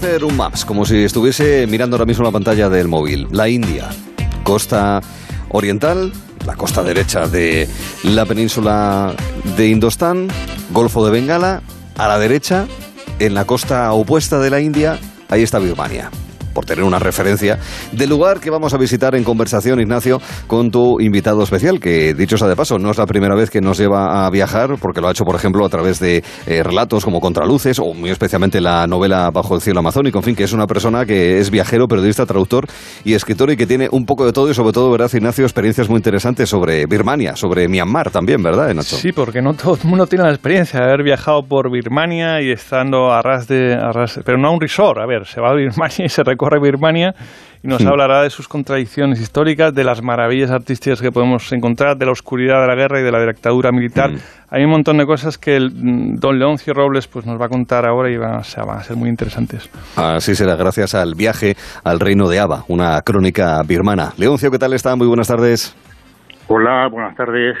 hacer un maps, como si estuviese mirando ahora mismo la pantalla del móvil. La India, costa oriental, la costa derecha de la península de Indostán, Golfo de Bengala, a la derecha, en la costa opuesta de la India, ahí está Birmania por tener una referencia del lugar que vamos a visitar en conversación, Ignacio, con tu invitado especial, que dicho sea de paso, no es la primera vez que nos lleva a viajar, porque lo ha hecho, por ejemplo, a través de eh, relatos como Contraluces, o muy especialmente la novela Bajo el cielo amazónico, en fin, que es una persona que es viajero, periodista, traductor y escritor y que tiene un poco de todo y sobre todo, ¿verdad, Ignacio? Experiencias muy interesantes sobre Birmania, sobre Myanmar también, ¿verdad, Nacho? Sí, porque no todo el mundo tiene la experiencia de haber viajado por Birmania y estando a ras de... A ras, pero no a un resort, a ver, se va a Birmania y se recorre Birmania y nos hablará de sus contradicciones históricas, de las maravillas artísticas que podemos encontrar, de la oscuridad de la guerra y de la dictadura militar. Hay un montón de cosas que el, mm, don Leoncio Robles pues, nos va a contar ahora y van a, van a ser muy interesantes. Así será, gracias al viaje al reino de Ava, una crónica birmana. Leoncio, ¿qué tal está? Muy buenas tardes. Hola, buenas tardes.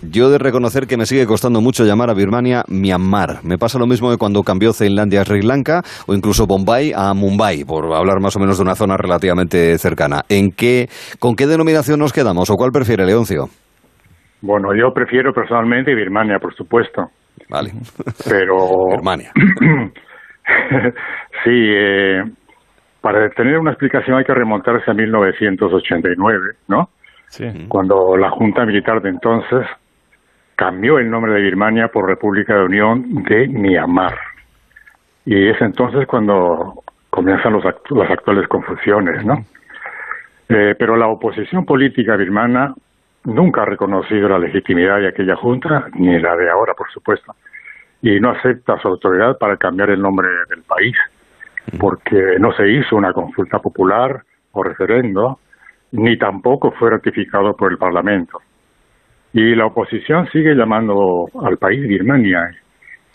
Yo de reconocer que me sigue costando mucho llamar a Birmania Myanmar. Me pasa lo mismo que cuando cambió Finlandia a Sri Lanka o incluso Bombay a Mumbai, por hablar más o menos de una zona relativamente cercana. ¿En qué, ¿Con qué denominación nos quedamos o cuál prefiere Leoncio? Bueno, yo prefiero personalmente Birmania, por supuesto. Vale. Pero... Birmania. sí, eh, para tener una explicación hay que remontarse a 1989, ¿no? Cuando la Junta Militar de entonces cambió el nombre de Birmania por República de Unión de Myanmar. Y es entonces cuando comienzan los las actuales confusiones, ¿no? Eh, pero la oposición política birmana nunca ha reconocido la legitimidad de aquella junta, ni la de ahora, por supuesto, y no acepta su autoridad para cambiar el nombre del país, porque no se hizo una consulta popular o referendo, ni tampoco fue ratificado por el Parlamento. Y la oposición sigue llamando al país Birmania.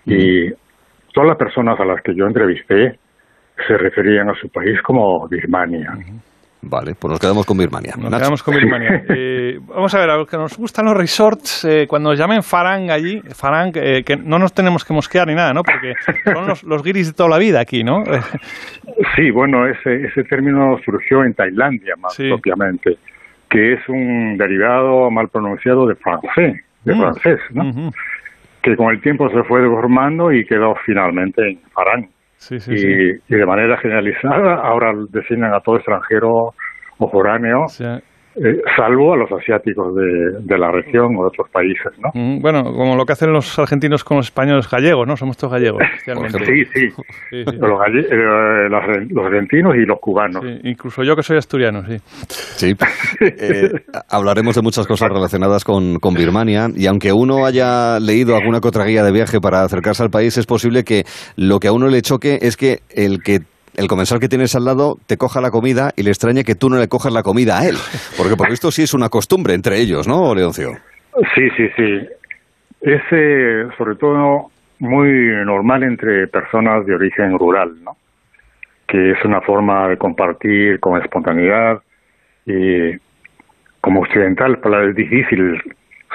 Y todas las personas a las que yo entrevisté se referían a su país como Birmania. Vale, pues nos quedamos con Birmania. Nos quedamos con Birmania. Eh, vamos a ver, a los que nos gustan los resorts, eh, cuando nos llamen Farang allí, Farang, eh, que no nos tenemos que mosquear ni nada, ¿no? Porque son los, los guiris de toda la vida aquí, ¿no? sí, bueno, ese, ese término surgió en Tailandia más propiamente, que es un derivado mal pronunciado de francés, de mm. francés, ¿no? Que con el tiempo se fue deformando y quedó finalmente en Farang y, de manera generalizada ahora designan a todo extranjero o foráneo eh, salvo a los asiáticos de, la región o de otros países, ¿no? Mm, bueno, como lo que hacen los argentinos con los españoles gallegos, ¿no? Somos todos gallegos. sí, sí. Eh, los, argentinos y los cubanos. incluso yo que soy asturiano, sí. Sí. Eh, hablaremos de muchas cosas relacionadas con, con, Birmania y aunque uno haya leído alguna que otra guía de viaje para acercarse al país, es posible que lo que a uno le choque es que el que el comensal que tienes al lado te coja la comida y le extraña que tú no le cojas la comida a él. Porque por esto sí es una costumbre entre ellos, ¿no, Leoncio? Sí, sí, sí. Es eh, sobre todo muy normal entre personas de origen rural, ¿no? Que es una forma de compartir con espontaneidad y como occidental, para es difícil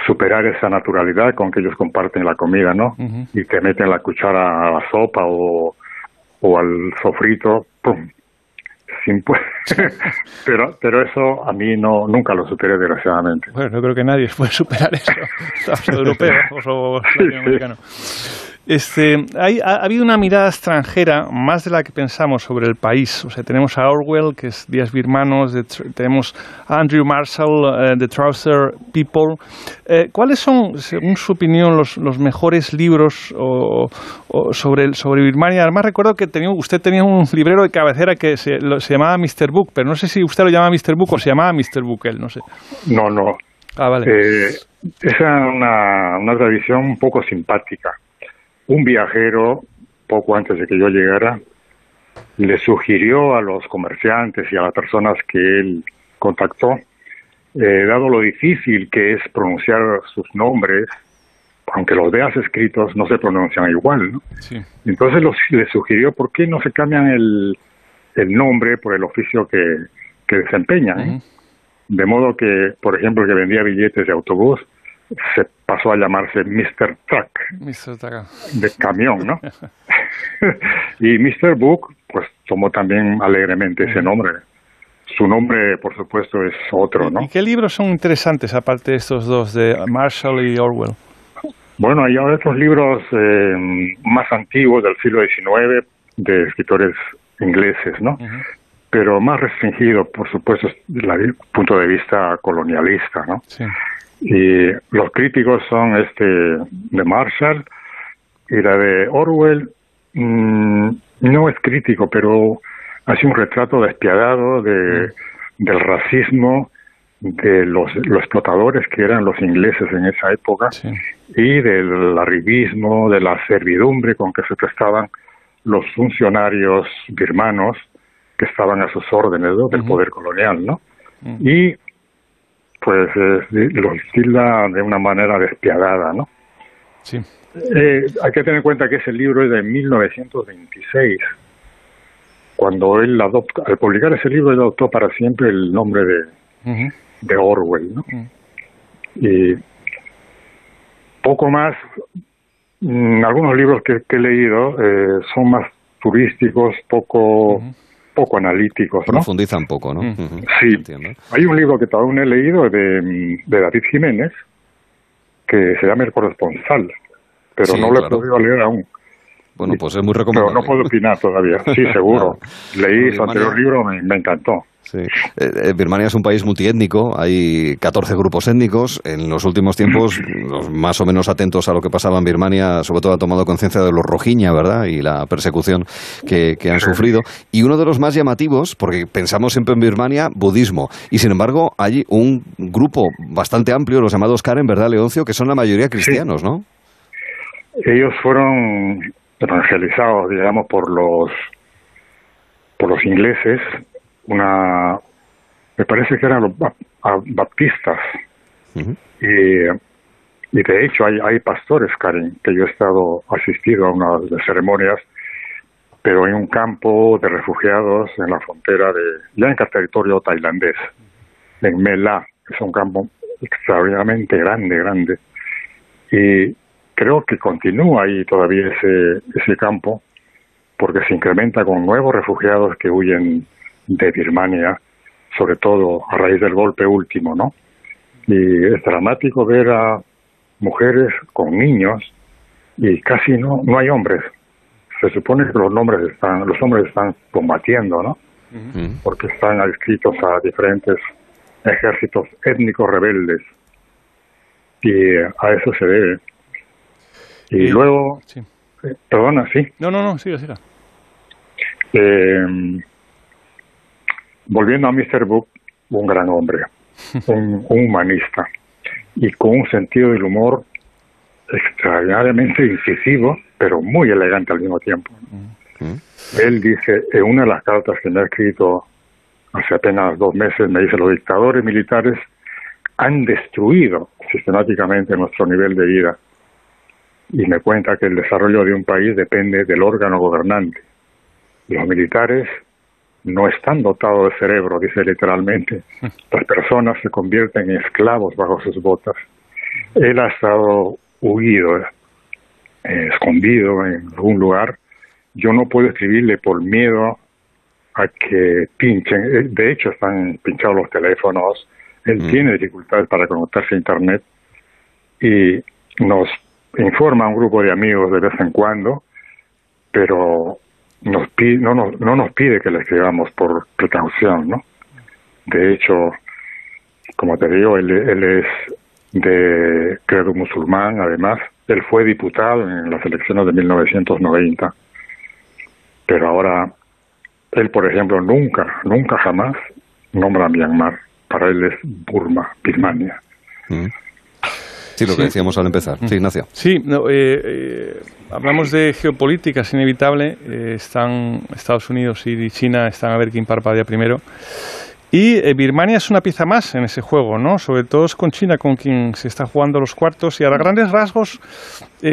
superar esa naturalidad con que ellos comparten la comida, ¿no? Y te meten la cuchara a la sopa o o al sofrito, ¡pum! Sin pero pero eso a mí no nunca lo superé desgraciadamente. Bueno, no creo que nadie puede superar eso, los europeos o latinoamericanos. Este, hay, ha, habido una mirada extranjera más de la que pensamos sobre el país. O sea, tenemos a Orwell, que es Días Birmanos, tenemos a Andrew Marshall, uh, The Trouser People. Eh, ¿Cuáles son, según su opinión, los, los mejores libros o, sobre, sobre Birmania? Además, recuerdo que tenía, usted tenía un librero de cabecera que se, se, llamaba Mr. Book, pero no sé si usted lo llama Mr. Book o se llamaba Mr. Book, él, no sé. No, no. Ah, vale. Eh, esa es una, una tradición un poco simpática un viajero, poco antes de que yo llegara, le sugirió a los comerciantes y a las personas que él contactó, eh, dado lo difícil que es pronunciar sus nombres, aunque los veas escritos, no se pronuncian igual. ¿no? Entonces los, le sugirió por qué no se cambian el, el nombre por el oficio que, que desempeñan. De modo que, por ejemplo, que vendía billetes de autobús, se pasó a llamarse Mr. Truck, de camión, ¿no? y Mr. Book pues tomó también alegremente ese nombre. Su nombre, por supuesto, es otro, ¿no? ¿Y qué libros son interesantes, aparte de estos dos, de Marshall y Orwell? Bueno, hay otros libros eh, más antiguos del siglo XIX de escritores ingleses, ¿no? Pero más restringido, por supuesto, desde el punto de vista colonialista, ¿no? Sí. Y los críticos son este de Marshall y la de Orwell. Mm, no es crítico, pero hace un retrato despiadado de, del racismo de los, los, explotadores que eran los ingleses en esa época y del arribismo, de la servidumbre con que se prestaban los funcionarios birmanos que estaban a sus órdenes del poder colonial, ¿no? Mm. Y pues eh, los tilda de una manera despiadada, ¿no? Sí. Eh, hay que tener en cuenta que ese libro es de 1926. Cuando él adopta, al publicar ese libro, él adoptó para siempre el nombre de, de Orwell, ¿no? Y poco más, mm, algunos libros que, he leído eh, son más turísticos, poco poco analíticos. ¿no? Profundizan poco, ¿no? Sí. Hay un libro que todavía he leído de, de David Jiménez que se llama El corresponsal, pero no lo he podido leer aún. Bueno, pues es muy recomendable. Pero no puedo opinar todavía. Sí, seguro. Leí su anterior libro, me, me encantó. Sí. Eh, eh, Birmania es un país multiétnico, hay 14 grupos étnicos. En los últimos tiempos, los más o menos atentos a lo que pasaba en Birmania, sobre todo ha tomado conciencia de los rojiña, ¿verdad? Y la persecución que, han sufrido. Y uno de los más llamativos, porque pensamos siempre en Birmania, budismo. Y sin embargo, hay un grupo bastante amplio, los llamados Karen, ¿verdad, Leoncio? Que son la mayoría cristianos, ¿no? Ellos fueron evangelizados, digamos, por los por los ingleses una, me parece que eran los baptistas. y, y, de hecho hay, hay pastores, Karen, que yo he estado asistido a unas de ceremonias, pero en un campo de refugiados en la frontera de, ya en el territorio tailandés, en Mela, es un campo extraordinariamente grande, grande. Y creo que continúa ahí todavía ese, ese campo, porque se incrementa con nuevos refugiados que huyen de Birmania, sobre todo a raíz del golpe último, ¿no? Y es dramático ver a mujeres con niños y casi no no hay hombres. Se supone que los hombres están los hombres están combatiendo, ¿no? Porque están adscritos a diferentes ejércitos étnicos rebeldes y a eso se debe. Y, luego, eh, perdona, sí. No, no, no, sí, sí. Eh, volviendo a Mr. Book, un gran hombre, un, humanista y con un sentido del humor extraordinariamente incisivo, pero muy elegante al mismo tiempo. Mm. Él dice, en una de las cartas que me ha escrito hace apenas dos meses, me dice, los dictadores militares han destruido sistemáticamente nuestro nivel de vida. Y me cuenta que el desarrollo de un país depende del órgano gobernante. Los militares no están dotados de cerebro, dice literalmente. Las personas se convierten en esclavos bajo sus botas. Él ha estado huido, eh, escondido en algún lugar. Yo no puedo escribirle por miedo a que pinchen. Eh, de hecho, están pinchados los teléfonos. Él mm. tiene dificultades para conectarse a Internet y nos informa a un grupo de amigos de vez en cuando, pero nos no, nos, no nos pide que le escribamos por precaución, ¿no? De hecho, como te digo, él, él es de credo musulmán, además. Él fue diputado en las elecciones de 1990, pero ahora, él, por ejemplo, nunca, nunca jamás nombra a Myanmar. Para él es Burma, Birmania. Mm. Sí, lo que decíamos al empezar. Sí, Ignacio. Sí, no, eh, eh, hablamos de geopolítica, es inevitable. Eh, están Estados Unidos y China están a ver quién parpadea primero. Y Birmania es una pieza más en ese juego, ¿no? Sobre todo es con China con quien se está jugando los cuartos. Y a grandes rasgos,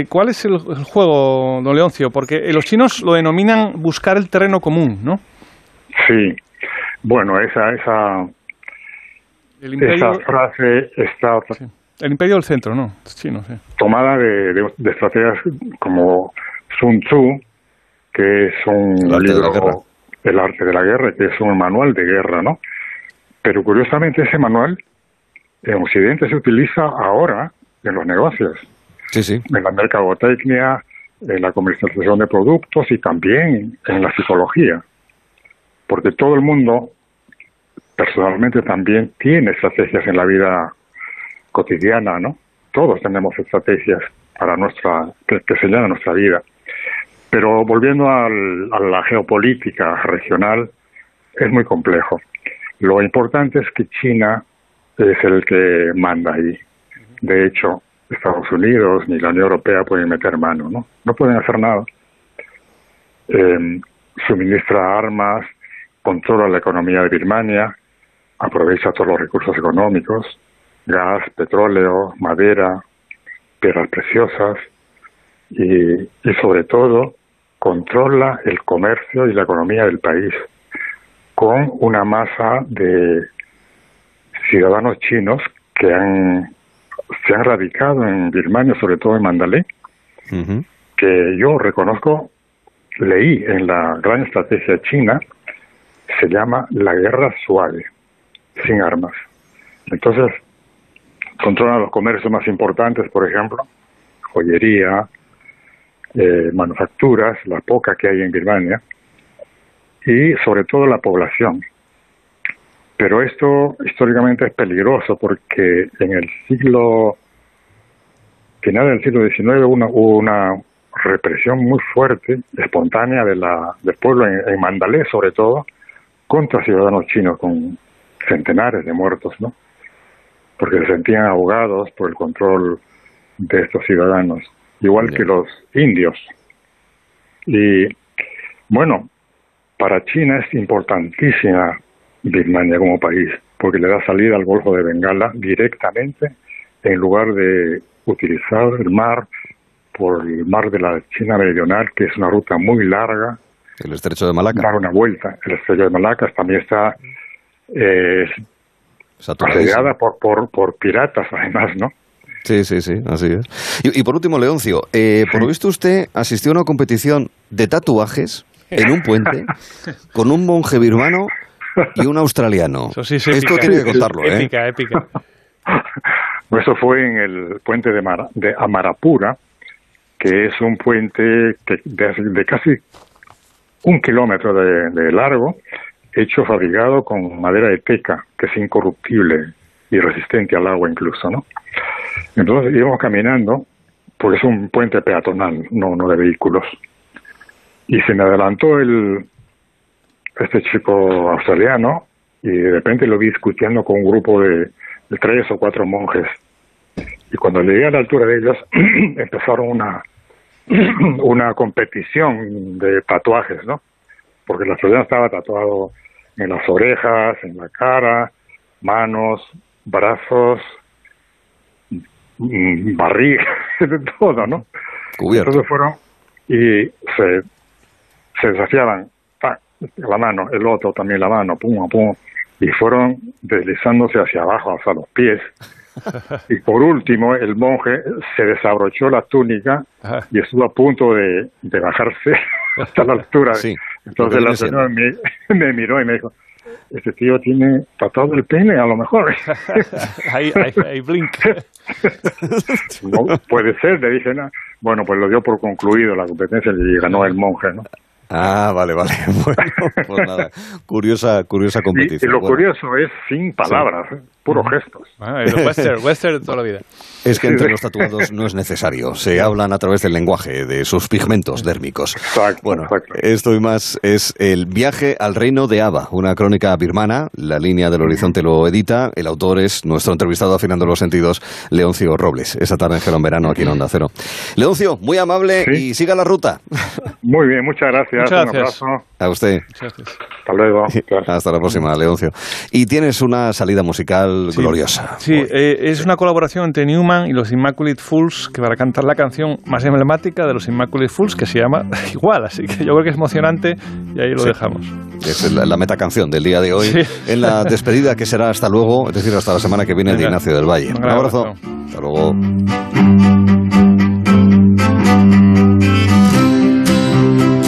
¿cuál es el, juego, don Leoncio? Porque los chinos lo denominan buscar el terreno común, ¿no? Sí. Bueno, esa, esa, esa frase está el Imperio del Centro, ¿no? Chino, sí. Tomada de, de, estrategias como Sun Tzu, que es un libro El arte de la guerra, que es un manual de guerra, ¿no? Pero curiosamente ese manual en Occidente se utiliza ahora en los negocios. Sí, sí. En la mercadotecnia, en la comercialización de productos y también en la psicología. Porque todo el mundo, personalmente también, tiene estrategias en la vida cotidiana, ¿no? Todos tenemos estrategias para nuestra que, que señalan nuestra vida. Pero volviendo a la geopolítica regional, es muy complejo. Lo importante es que China es el que manda ahí. De hecho, Estados Unidos ni la Unión Europea pueden meter mano, ¿no? No pueden hacer nada. Eh, suministra armas, controla la economía de Birmania, aprovecha todos los recursos económicos, gas, petróleo, madera, piedras preciosas y, y sobre todo controla el comercio y la economía del país con una masa de ciudadanos chinos que han se han radicado en Birmania, sobre todo en Mandalay, que yo reconozco, leí en la gran estrategia china, se llama la guerra suave, sin armas. Entonces, controlan los comercios más importantes, por ejemplo, joyería, eh, manufacturas, la poca que hay en Birmania, y sobre todo la población. Pero esto históricamente es peligroso porque en el siglo, final del siglo XIX hubo una, represión muy fuerte, espontánea de la, del pueblo en, en Mandalé sobre todo, contra ciudadanos chinos con centenares de muertos, ¿no? Porque se sentían ahogados por el control de estos ciudadanos, igual que los indios. Y bueno, para China es importantísima Birmania como país, porque le da salida al Golfo de Bengala directamente en lugar de utilizar el mar por el mar de la China Meridional, que es una ruta muy larga. El estrecho de Malaca. Dar una vuelta. El estrecho de Malaca también está eh, asediada por, por, por piratas, además, ¿no? Sí, sí, sí, así es. Y, y por último, Leoncio, eh, por lo visto usted asistió a una competición de tatuajes en un puente con un monje birmano y un australiano. Eso sí es Esto épica, tiene que contarlo, ¿eh? Épica, épica. Eso fue en el puente de, Mar- de Amarapura, que es un puente que de, de casi un kilómetro de, de largo, hecho fabricado con madera de teca, que es incorruptible y resistente al agua incluso, ¿no? Entonces íbamos caminando, porque es un puente peatonal, no, no de vehículos. Y se me adelantó el este chico australiano y de repente lo vi discutiendo con un grupo de, tres o cuatro monjes. Y cuando llegué a la altura de ellos, empezaron una, una competición de tatuajes, ¿no? Porque el australiano estaba tatuado en las orejas, en la cara, manos, brazos, mm, barriga, de todo, ¿no? Cubierto. Entonces fueron y se, se desafiaban, ¡tac! la mano, el otro también la mano, pum, pum, y fueron deslizándose hacia abajo, hasta los pies. Y por último, el monje se desabrochó la túnica Ajá. y estuvo a punto de, de bajarse hasta la altura. Sí, Entonces la señora me, me miró y me dijo, este tío tiene tatuado el pene, a lo mejor. ahí, ahí, ahí, blink. No, puede ser, le dije, no. bueno, pues lo dio por concluido la competencia y ganó el monje, ¿no? Ah, vale, vale. Bueno, pues nada. Curiosa, curiosa Y, y competición. lo Bueno, curioso es sin palabras, ¿eh? puros gestos. Ah, western, western de toda la vida. Es que entre los tatuados no es necesario. Se hablan a través del lenguaje, de sus pigmentos dérmicos. Exacto, Bueno, exacto. esto y más es el viaje al reino de Ava, una crónica birmana. La línea del horizonte lo edita. El autor es nuestro entrevistado afinando los sentidos, Leoncio Robles. Esa tarde en Gelón Verano aquí en Onda Cero. Leoncio, muy amable Sí. y siga la ruta. Muy bien, muchas gracias. Muchas Un gracias. abrazo. A usted. Muchas gracias. Hasta luego. Hasta la próxima, Leoncio. Y tienes una salida musical gloriosa. Sí, eh, es una colaboración entre Newman y los Immaculate Fools que para cantar la canción más emblemática de los Immaculate Fools que se llama igual, así que yo creo que es emocionante y ahí lo dejamos. Es la, la metacanción del día de hoy Sí. en la despedida que será hasta luego, es decir, hasta la semana que viene de. Ignacio del Valle. Un Un gran abrazo. abrazo. Hasta luego.